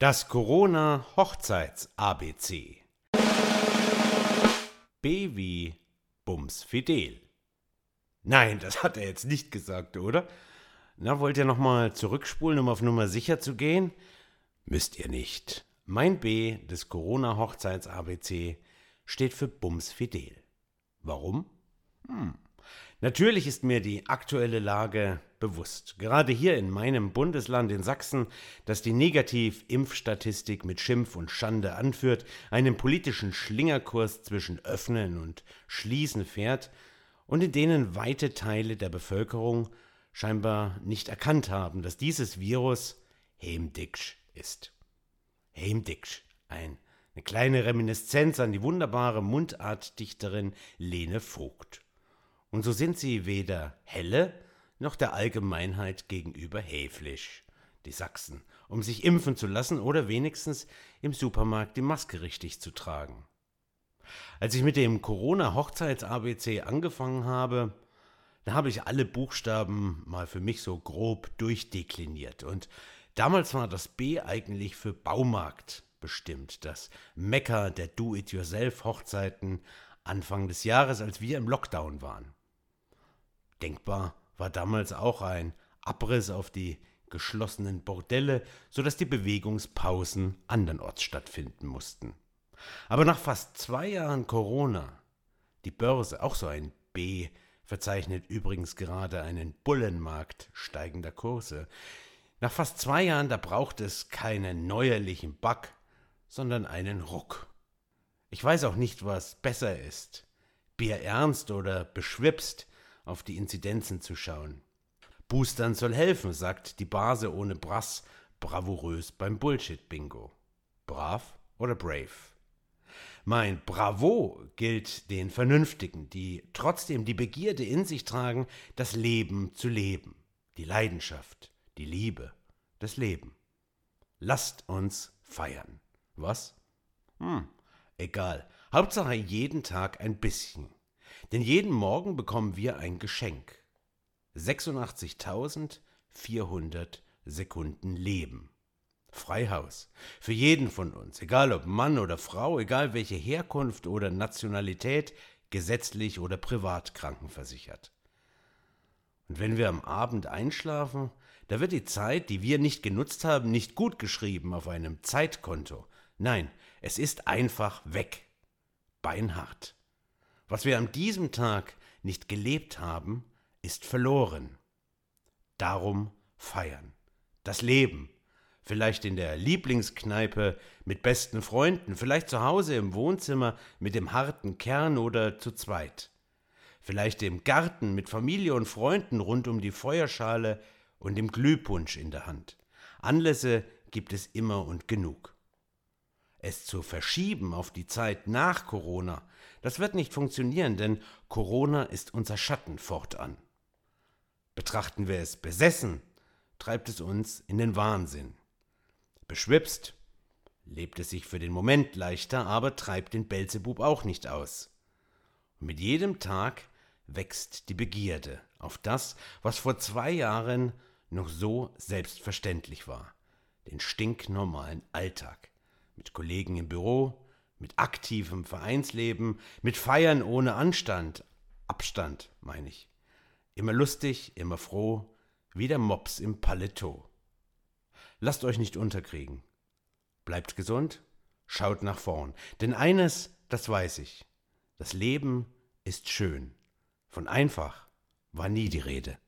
Das Corona-Hochzeits-ABC. B wie Bums Fidel. Nein, das hat er jetzt nicht gesagt, oder? Na, wollt ihr nochmal zurückspulen, um auf Nummer sicher zu gehen? Müsst ihr nicht. Mein B des Corona-Hochzeits-ABC steht für Bums Fidel. Warum? Hm. Natürlich ist mir die aktuelle Lage bewusst, gerade hier in meinem Bundesland in Sachsen, das die Negativ-Impfstatistik mit Schimpf und Schande anführt, einen politischen Schlingerkurs zwischen Öffnen und Schließen fährt und in denen weite Teile der Bevölkerung scheinbar nicht erkannt haben, dass dieses Virus Hemdiksch ist. Hemdiksch, ein, eine kleine Reminiszenz an die wunderbare Mundartdichterin Lene Vogt. Und so sind sie weder helle noch der Allgemeinheit gegenüber häflich, die Sachsen, um sich impfen zu lassen oder wenigstens im Supermarkt die Maske richtig zu tragen. Als ich mit dem Corona-Hochzeits-ABC angefangen habe, da habe ich alle Buchstaben mal für mich so grob durchdekliniert. Und damals war das B eigentlich für Baumarkt bestimmt, das Mecker der Do-it-yourself-Hochzeiten Anfang des Jahres, als wir im Lockdown waren. Denkbar war damals auch ein Abriss auf die geschlossenen Bordelle, sodass die Bewegungspausen andernorts stattfinden mussten. Aber nach fast zwei Jahren Corona, die Börse, auch so ein B, verzeichnet übrigens gerade einen Bullenmarkt steigender Kurse. Nach fast zwei Jahren, da braucht es keinen neuerlichen Bug, sondern einen Ruck. Ich weiß auch nicht, was besser ist. Bier ernst oder beschwipst, auf die Inzidenzen zu schauen. Boostern soll helfen, sagt die Base ohne Brass bravourös beim Bullshit-Bingo. Brav oder brave? Mein Bravo gilt den Vernünftigen, die trotzdem die Begierde in sich tragen, das Leben zu leben, die Leidenschaft, die Liebe, das Leben. Lasst uns feiern. Was? Hm, egal. Hauptsache jeden Tag ein bisschen. Denn jeden Morgen bekommen wir ein Geschenk. 86.400 Sekunden Leben. Freihaus. Für jeden von uns, egal ob Mann oder Frau, egal welche Herkunft oder Nationalität, gesetzlich oder privat krankenversichert. Und wenn wir am Abend einschlafen, da wird die Zeit, die wir nicht genutzt haben, nicht gut geschrieben auf einem Zeitkonto. Nein, es ist einfach weg. Beinhart. Was wir an diesem Tag nicht gelebt haben, ist verloren. Darum feiern. Das Leben. Vielleicht in der Lieblingskneipe mit besten Freunden, vielleicht zu Hause im Wohnzimmer mit dem harten Kern oder zu zweit. Vielleicht im Garten mit Familie und Freunden rund um die Feuerschale und dem Glühpunsch in der Hand. Anlässe gibt es immer und genug. Es zu verschieben auf die Zeit nach Corona, das wird nicht funktionieren, denn Corona ist unser Schatten fortan. Betrachten wir es besessen, treibt es uns in den Wahnsinn. Beschwipst, lebt es sich für den Moment leichter, aber treibt den Belzebub auch nicht aus. Und mit jedem Tag wächst die Begierde auf das, was vor zwei Jahren noch so selbstverständlich war, den stinknormalen Alltag mit Kollegen im Büro, mit aktivem Vereinsleben, mit Feiern ohne Anstand, Abstand, meine ich. Immer lustig, immer froh, wie der Mops im Paletot. Lasst euch nicht unterkriegen. Bleibt gesund, schaut nach vorn. Denn eines, das weiß ich, das Leben ist schön. Von einfach war nie die Rede.